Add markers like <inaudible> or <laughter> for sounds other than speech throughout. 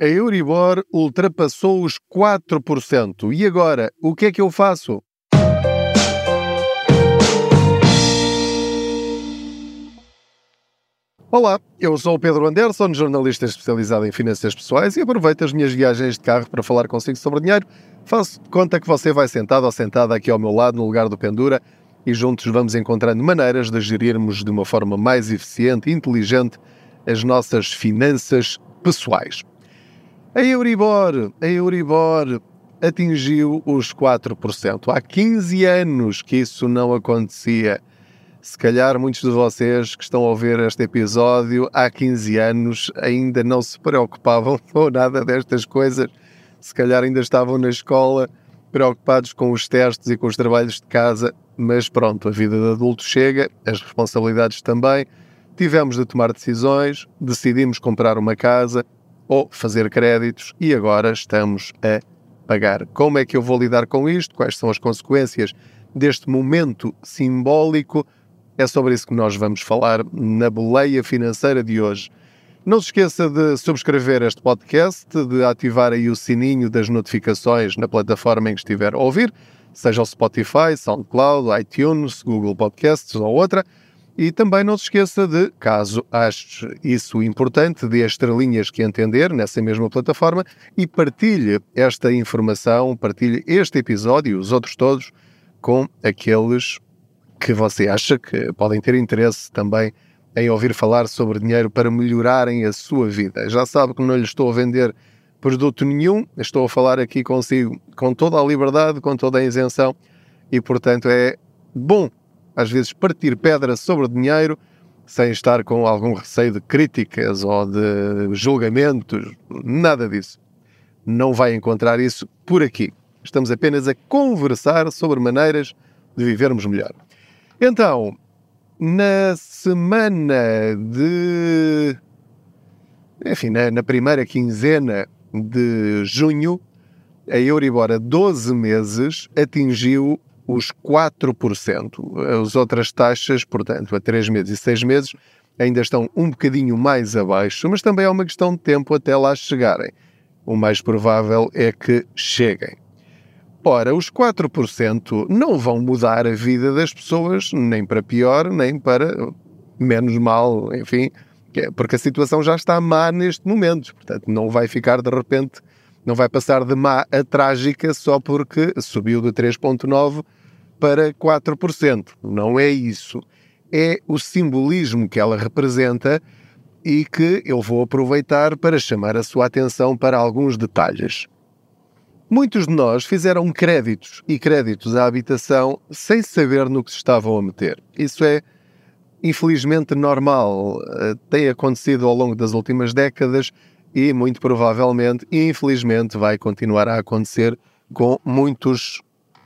A Euribor ultrapassou os 4%. E agora, o que é que eu faço? Olá, eu sou o Pedro Anderson, jornalista especializado em finanças pessoais e aproveito as minhas viagens de carro para falar consigo sobre dinheiro. Faço de conta que você vai sentado ou sentada aqui ao meu lado, no lugar do Pendura, e juntos vamos encontrando maneiras de gerirmos de uma forma mais eficiente e inteligente as nossas finanças pessoais. A Euribor, a Euribor atingiu os 4%. Há 15 anos que isso não acontecia. Se calhar muitos de vocês que estão a ouvir este episódio há 15 anos ainda não se preocupavam <laughs> com nada destas coisas. Se calhar ainda estavam na escola preocupados com os testes e com os trabalhos de casa, mas pronto, a vida de adulto chega, as responsabilidades também. Tivemos de tomar decisões, decidimos comprar uma casa, ou fazer créditos e agora estamos a pagar. Como é que eu vou lidar com isto? Quais são as consequências deste momento simbólico? É sobre isso que nós vamos falar na boleia financeira de hoje. Não se esqueça de subscrever este podcast, de ativar aí o sininho das notificações na plataforma em que estiver a ouvir, seja o Spotify, SoundCloud, iTunes, Google Podcasts ou outra. E também não se esqueça de, caso ache isso importante, dê as estrelinhas que entender nessa mesma plataforma e partilhe esta informação, partilhe este episódio e os outros todos com aqueles que você acha que podem ter interesse também em ouvir falar sobre dinheiro para melhorarem a sua vida. Já sabe que não lhe estou a vender produto nenhum, estou a falar aqui consigo com toda a liberdade, com toda a isenção e, portanto, é bom às vezes partir pedra sobre dinheiro sem estar com algum receio de críticas ou de julgamentos, nada disso. Não vai encontrar isso por aqui. Estamos apenas a conversar sobre maneiras de vivermos melhor. Então, na semana de. Enfim, na, na primeira quinzena de junho, a Euribor a 12 meses atingiu os 4%. As outras taxas, portanto, a 3 meses e 6 meses, ainda estão um bocadinho mais abaixo, mas também é uma questão de tempo até lá chegarem. O mais provável é que cheguem. Ora, os 4% não vão mudar a vida das pessoas, nem para pior, nem para menos mal, enfim, porque a situação já está má neste momento. Portanto, não vai ficar de repente, não vai passar de má a trágica só porque subiu de 3,9% para 4%. Não é isso. É o simbolismo que ela representa e que eu vou aproveitar para chamar a sua atenção para alguns detalhes. Muitos de nós fizeram créditos e créditos à habitação sem saber no que se estavam a meter. Isso é, infelizmente, normal. Eh, tem acontecido ao longo das últimas décadas e, muito provavelmente, infelizmente, vai continuar a acontecer com muitos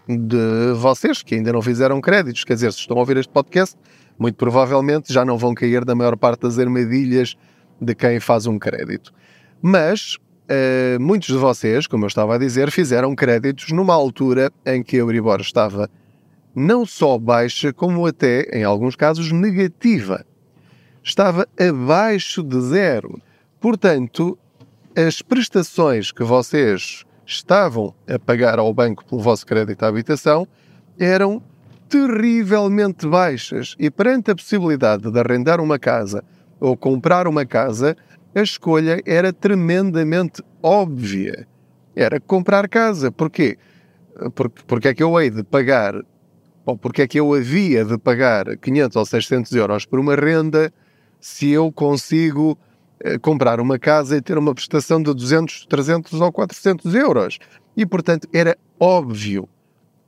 de vocês que ainda não fizeram créditos. Quer dizer, se estão a ouvir este podcast, muito provavelmente já não vão cair da maior parte das armadilhas de quem faz um crédito. Mas uh, muitos de vocês, como eu estava a dizer, fizeram créditos numa altura em que a Euribor estava não só baixa, como até, em alguns casos, negativa. Estava abaixo de zero. Portanto, as prestações que vocês estavam a pagar ao banco pelo vosso crédito à habitação eram terrivelmente baixas e perante a possibilidade de arrendar uma casa ou comprar uma casa, a escolha era tremendamente óbvia. Era comprar casa. Porquê? Porque, porque é que eu hei de pagar, ou porque é que eu havia de pagar 500 ou 600 euros por uma renda se eu consigo comprar uma casa e ter uma prestação de 200, 300 ou 400 euros. E, portanto, era óbvio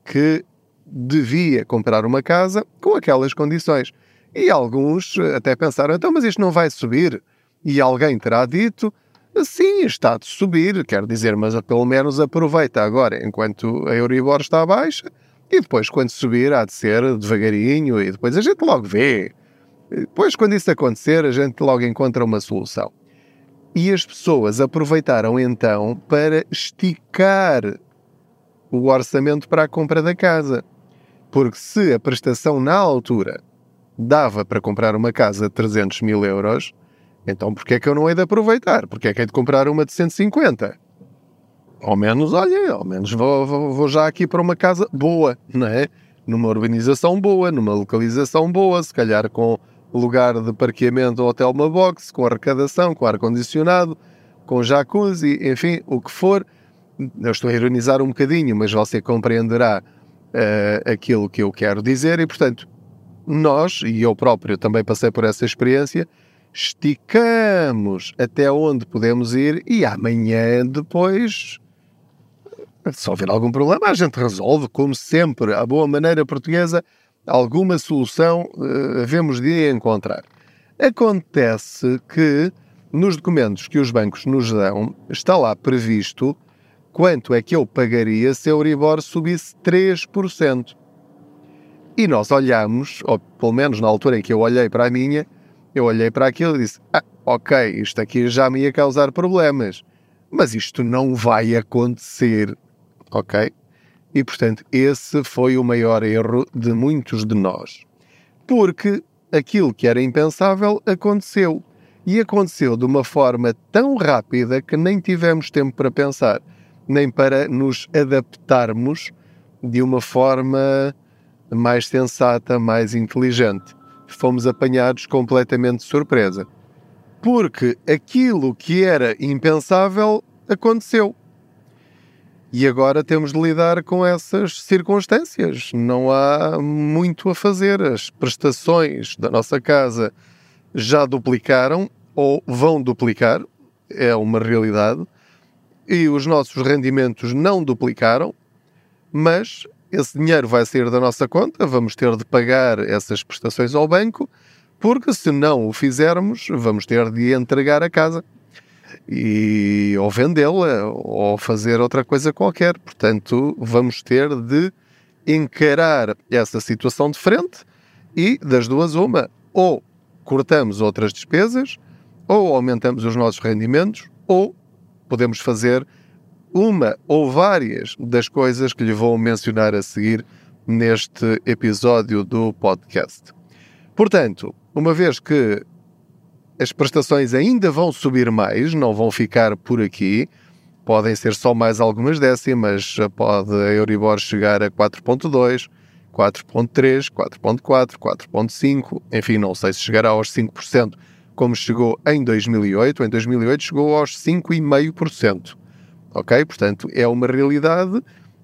que devia comprar uma casa com aquelas condições. E alguns eh, até pensaram, então, mas isto não vai subir? E alguém terá dito, sim, está de subir, quer dizer, mas pelo menos aproveita agora, enquanto a Euribor está baixa, e depois, quando subir, há de ser devagarinho, e depois a gente logo vê. Depois, quando isso acontecer, a gente logo encontra uma solução. E as pessoas aproveitaram então para esticar o orçamento para a compra da casa. Porque se a prestação na altura dava para comprar uma casa de 300 mil euros, Então porquê é que eu não hei de aproveitar? Porquê é que hei de comprar uma de 150? Ao menos, olha, ao menos vou, vou, vou já aqui para uma casa boa, não é? Numa urbanização boa, numa localização boa, se calhar com lugar de parqueamento ou até uma box, com arrecadação, com ar-condicionado, com jacuzzi, enfim, o que for. Eu estou a ironizar um bocadinho, mas você compreenderá uh, aquilo que eu quero dizer e, portanto, nós, e eu próprio também passei por essa experiência, esticamos até onde podemos ir e amanhã depois se houver algum problema, a gente resolve, como sempre, a boa maneira portuguesa, alguma solução uh, havemos de encontrar. Acontece que nos documentos que os bancos nos dão está lá previsto quanto é que eu pagaria se a Euribor subisse 3%. E nós olhamos, ou pelo menos na altura em que eu olhei para a minha, eu olhei para aquilo e disse: Ah, ok, isto aqui já me ia causar problemas, mas isto não vai acontecer, ok? E portanto, esse foi o maior erro de muitos de nós. Porque aquilo que era impensável aconteceu. E aconteceu de uma forma tão rápida que nem tivemos tempo para pensar, nem para nos adaptarmos de uma forma mais sensata, mais inteligente. Fomos apanhados completamente de surpresa. Porque aquilo que era impensável aconteceu. E agora temos de lidar com essas circunstâncias. Não há muito a fazer. As prestações da nossa casa já duplicaram ou vão duplicar, é uma realidade, e os nossos rendimentos não duplicaram, mas esse dinheiro vai sair da nossa conta, vamos ter de pagar essas prestações ao banco, porque se não o fizermos, vamos ter de entregar a casa e ou vendê-la ou fazer outra coisa qualquer. Portanto, vamos ter de encarar essa situação de frente e das duas uma, ou cortamos outras despesas, ou aumentamos os nossos rendimentos, ou podemos fazer uma ou várias das coisas que lhe vou mencionar a seguir neste episódio do podcast. Portanto, uma vez que as prestações ainda vão subir mais, não vão ficar por aqui, podem ser só mais algumas décimas, pode a Euribor chegar a 4.2, 4.3, 4.4, 4.5, enfim, não sei se chegará aos 5%, como chegou em 2008. Em 2008 chegou aos 5,5% ok? Portanto, é uma realidade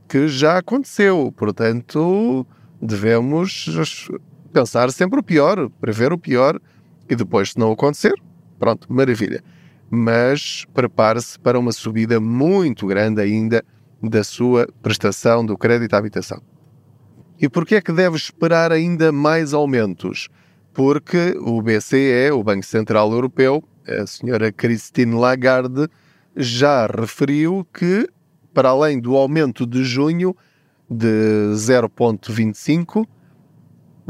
que já aconteceu, portanto, devemos pensar sempre o pior, prever o pior e depois, se não acontecer, pronto, maravilha. Mas prepare-se para uma subida muito grande ainda da sua prestação do crédito à habitação. E porquê é que deve esperar ainda mais aumentos? Porque o BCE, o Banco Central Europeu, a senhora Christine Lagarde, já referiu que, para além do aumento de junho de 0,25,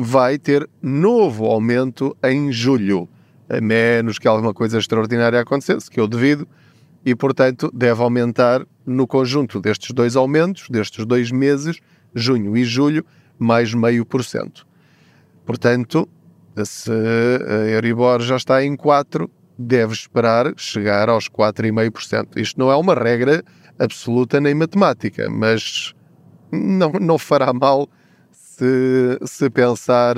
vai ter novo aumento em julho, a menos que alguma coisa extraordinária acontecesse, que eu devido, e portanto deve aumentar no conjunto destes dois aumentos, destes dois meses, junho e julho, mais meio por cento. Portanto, se a Euribor já está em 4, deve esperar chegar aos 4,5%. Isto não é uma regra absoluta nem matemática, mas não, não fará mal se, se pensar,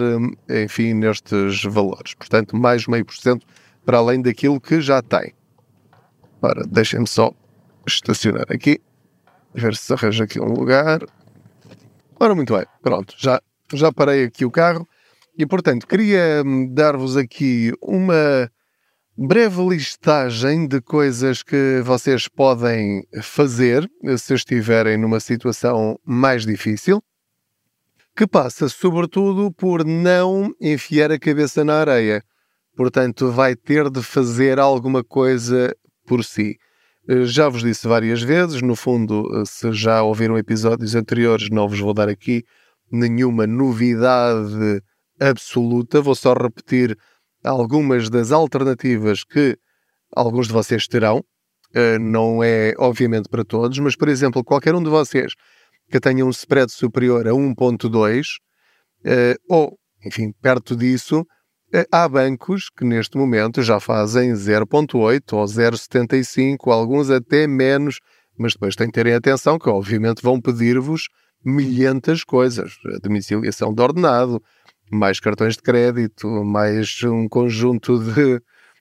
enfim, nestes valores. Portanto, mais meio por cento para além daquilo que já tem. Ora, deixem-me só estacionar aqui, ver se arranja aqui um lugar. Ora, muito bem, pronto, já, já parei aqui o carro e, portanto, queria dar-vos aqui uma breve listagem de coisas que vocês podem fazer se estiverem numa situação mais difícil, que passa sobretudo por não enfiar a cabeça na areia. Portanto, vai ter de fazer alguma coisa por si. Já vos disse várias vezes, no fundo, se já ouviram episódios anteriores, não vos vou dar aqui nenhuma novidade absoluta, vou só repetir algumas das alternativas que alguns de vocês terão. Uh, não é, obviamente, para todos, mas, por exemplo, qualquer um de vocês que tenha um spread superior a 1.2 uh, ou, enfim, perto disso, Eh, há bancos que neste momento já fazem 0,8 ou 0,75, alguns até menos, mas depois têm que terem atenção que, obviamente, vão pedir-vos milhentas coisas. Domiciliação de ordenado, mais cartões de crédito, mais um conjunto de.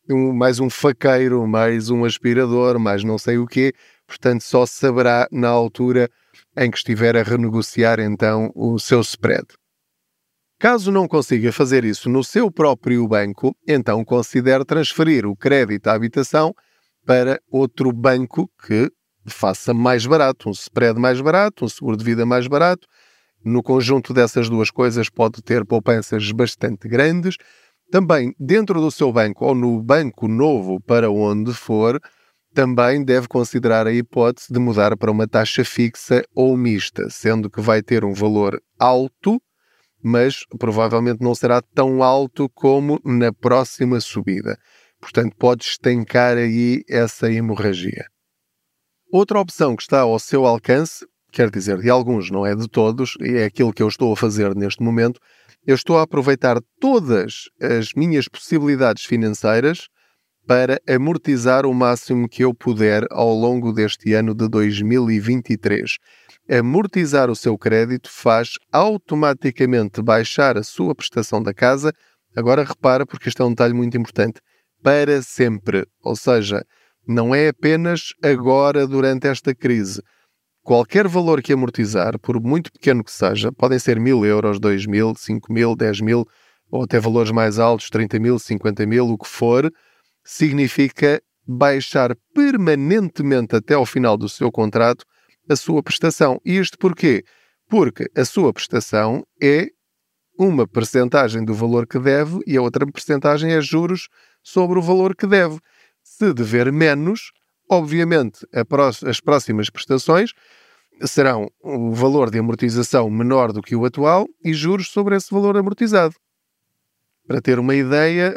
Um, mais um faqueiro, mais um aspirador, mais não sei o quê. Portanto, só saberá na altura em que estiver a renegociar então o seu spread. Caso não consiga fazer isso no seu próprio banco, então considere transferir o crédito à habitação para outro banco que faça mais barato, um spread mais barato, um seguro de vida mais barato. No conjunto dessas duas coisas pode ter poupanças bastante grandes. Também dentro do seu banco ou no banco novo para onde for, também deve considerar a hipótese de mudar para uma taxa fixa ou mista, sendo que vai ter um valor alto, mas provavelmente não será tão alto como na próxima subida. Portanto, pode estancar aí essa hemorragia. Outra opção que está ao seu alcance, quer dizer, de alguns, não é de todos, e é aquilo que eu estou a fazer neste momento, eu estou a aproveitar todas as minhas possibilidades financeiras para amortizar o máximo que eu puder ao longo deste ano de 2023. Amortizar o seu crédito faz automaticamente baixar a sua prestação da casa. Agora repara, porque este é um detalhe muito importante, para sempre. Ou seja, não é apenas agora durante esta crise. Qualquer valor que amortizar, por muito pequeno que seja, podem ser mil euros, dois mil, cinco mil, dez mil, ou até valores mais altos, 30 mil, 50 mil, o que for, significa baixar permanentemente até ao final do seu contrato a sua prestação. E isto porquê? Porque a sua prestação é uma percentagem do valor que deve e a outra percentagem é juros sobre o valor que deve. Se dever menos, obviamente as próximas prestações serão um valor de amortização menor do que o atual e juros sobre esse valor amortizado. Para ter uma ideia,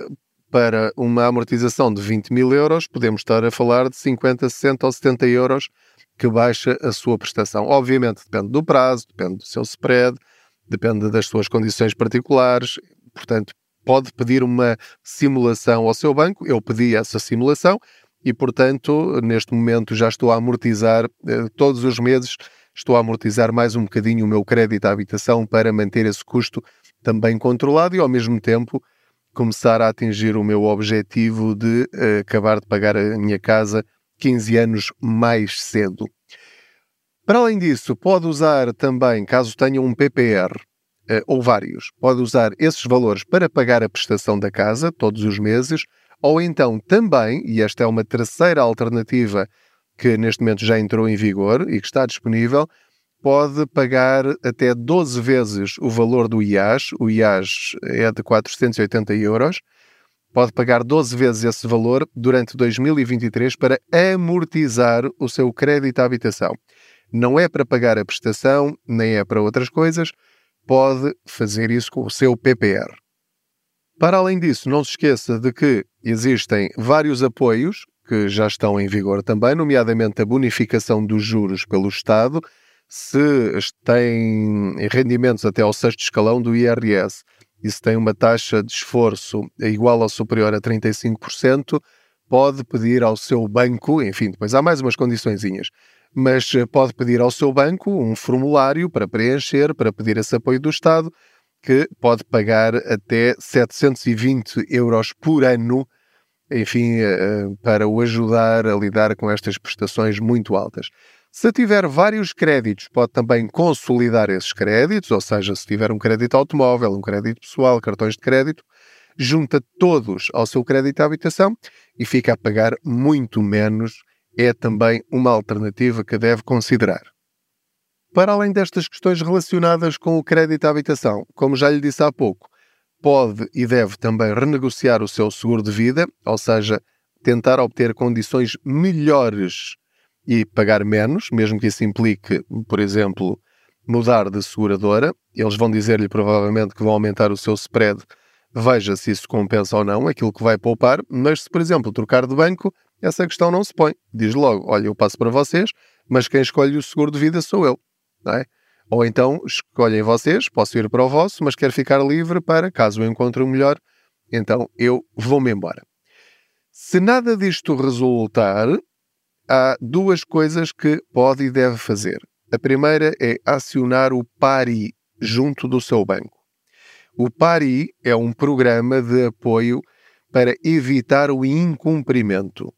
para uma amortização de 20 mil euros, podemos estar a falar de 50, 60 ou 70 euros que baixa a sua prestação. Obviamente depende do prazo, depende do seu spread, depende das suas condições particulares, portanto, pode pedir uma simulação ao seu banco. Eu pedi essa simulação e, portanto, neste momento já estou a amortizar, eh, todos os meses, estou a amortizar mais um bocadinho o meu crédito à habitação para manter esse custo também controlado e, ao mesmo tempo, começar a atingir o meu objetivo de uh, acabar de pagar a minha casa 15 anos mais cedo. Para além disso, pode usar também, caso tenha um PPR, uh, ou vários, pode usar esses valores para pagar a prestação da casa todos os meses, ou então também, e esta é uma terceira alternativa que neste momento já entrou em vigor e que está disponível, pode pagar até 12 vezes o valor do IAS. O IAS é de 480 euros. Pode pagar 12 vezes esse valor durante 2023 para amortizar o seu crédito à habitação. Não é para pagar a prestação, nem é para outras coisas. Pode fazer isso com o seu PPR. Para além disso, não se esqueça de que existem vários apoios que já estão em vigor também, nomeadamente a bonificação dos juros pelo Estado se tem rendimentos até ao sexto escalão do IRS e se tem uma taxa de esforço igual ou superior a 35%, pode pedir ao seu banco, enfim, depois há mais umas condiçõezinhas, mas eh, pode pedir ao seu banco um formulário para preencher, para pedir esse apoio do Estado, que pode pagar até 720 euros por ano, enfim, eh, eh, para o ajudar a lidar com estas prestações muito altas. Se tiver vários créditos, pode também consolidar esses créditos, ou seja, se tiver um crédito automóvel, um crédito pessoal, cartões de crédito, junta todos ao seu crédito de habitação e fica a pagar muito menos. É também uma alternativa que deve considerar. Para além destas questões relacionadas com o crédito de habitação, como já lhe disse há pouco, pode e deve também renegociar o seu seguro de vida, ou seja, tentar obter condições melhores e pagar menos, mesmo que isso implique, por exemplo, mudar de seguradora. Eles vão dizer-lhe provavelmente que vão aumentar o seu spread. Veja se isso compensa ou não aquilo que vai poupar, mas se, por exemplo, trocar de banco, essa questão não se põe. Diz logo: olha, eu passo para vocês, mas quem escolhe o seguro de vida sou eu. Não é? Ou então escolhem vocês, posso ir para o vosso, mas quero ficar livre para, caso eu encontre o melhor, então eu vou-me embora. Se nada disto resultar, há duas coisas que pode e deve fazer. A primeira é acionar o PARI junto do seu banco. O PARI é um programa de apoio para evitar o incumprimento.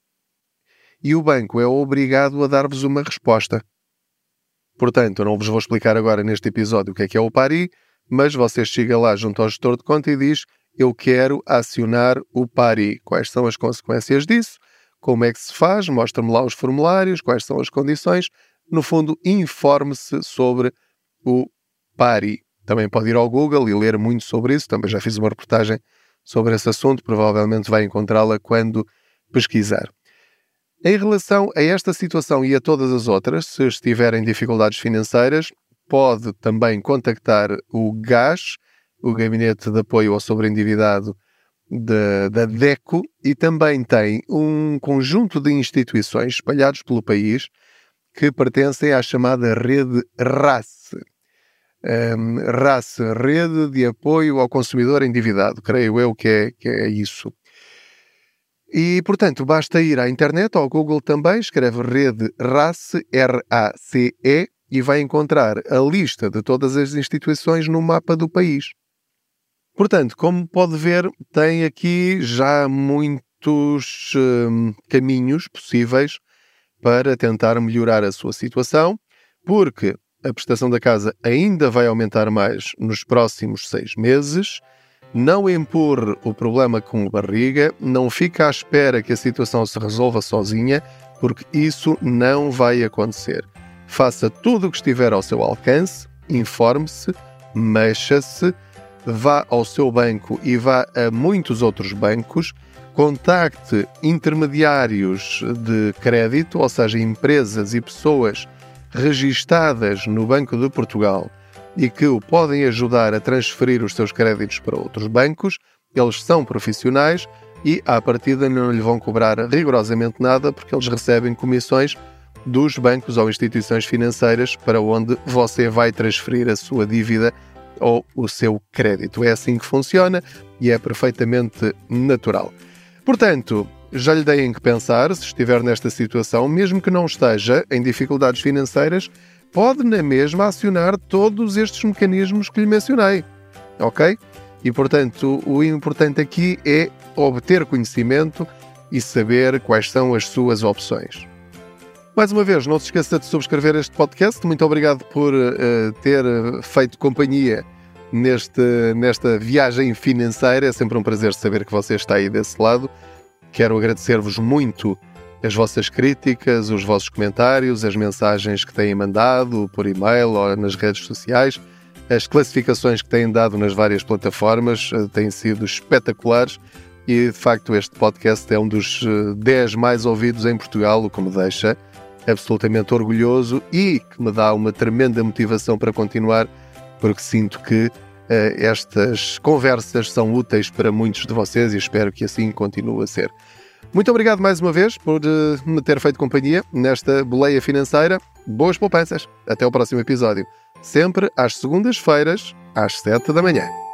E o banco é obrigado a dar-vos uma resposta. Portanto, não vos vou explicar agora neste episódio o que é que é o PARI, mas vocês chegam lá junto ao gestor de conta e diz eu quero acionar o PARI. Quais são as consequências disso? Como é que se faz? Mostra-me lá os formulários, quais são as condições. No fundo, informe-se sobre o PARI. Também pode ir ao Google e ler muito sobre isso. Também já fiz uma reportagem sobre esse assunto. Provavelmente vai encontrá-la quando pesquisar. Em relação a esta situação e a todas as outras, se estiverem dificuldades financeiras, pode também contactar o GAS, o Gabinete de Apoio ao Sobreendividado da, da DECO, e também tem um conjunto de instituições espalhados pelo país que pertencem à chamada rede RAS. Um, RAS, Rede de Apoio ao Consumidor Endividado, creio eu que é, que é isso. E, portanto, basta ir à internet, ao Google também, escreve rede RACE, R-A-C-E, e vai encontrar a lista de todas as instituições no mapa do país. Portanto, como pode ver, tem aqui já muitos hum, caminhos possíveis para tentar melhorar a sua situação, porque a prestação da casa ainda vai aumentar mais nos próximos seis meses não empurre o problema com barriga, não fique à espera que a situação se resolva sozinha, porque isso não vai acontecer. Faça tudo o que estiver ao seu alcance, informe-se, mexa-se, vá ao seu banco e vá a muitos outros bancos, contacte intermediários de crédito, ou seja, empresas e pessoas registadas no Banco de Portugal e que o podem ajudar a transferir os seus créditos para outros bancos. Eles são profissionais e, à partida, não lhe vão cobrar rigorosamente nada porque eles recebem comissões dos bancos ou instituições financeiras para onde você vai transferir a sua dívida ou o seu crédito. É assim que funciona e é perfeitamente natural. Portanto, já lhe dei em que pensar se estiver nesta situação, mesmo que não esteja em dificuldades financeiras, pode na mesma acionar todos estes mecanismos que lhe mencionei. Ok? E portanto, o importante aqui é obter conhecimento e saber quais são as suas opções. Mais uma vez, não se esqueça de subscrever este podcast. Muito obrigado por uh, ter feito companhia neste, nesta viagem financeira. É sempre um prazer saber que você está aí desse lado. Quero agradecer-vos muito as vossas críticas, os vossos comentários, as mensagens que têm mandado por e-mail ou nas redes sociais, as classificações que têm dado nas várias plataformas eh, têm sido espetaculares e de facto este podcast é um dos 10 eh, mais ouvidos em Portugal, o que me deixa absolutamente orgulhoso e que me dá uma tremenda motivação para continuar, porque sinto que uh, estas conversas são úteis para muitos de vocês e espero que assim continue a ser. Muito obrigado mais uma vez por uh, me ter feito companhia nesta boleia financeira. Boas poupanças. Até o próximo episódio. Sempre às segundas-feiras, às 7 da manhã.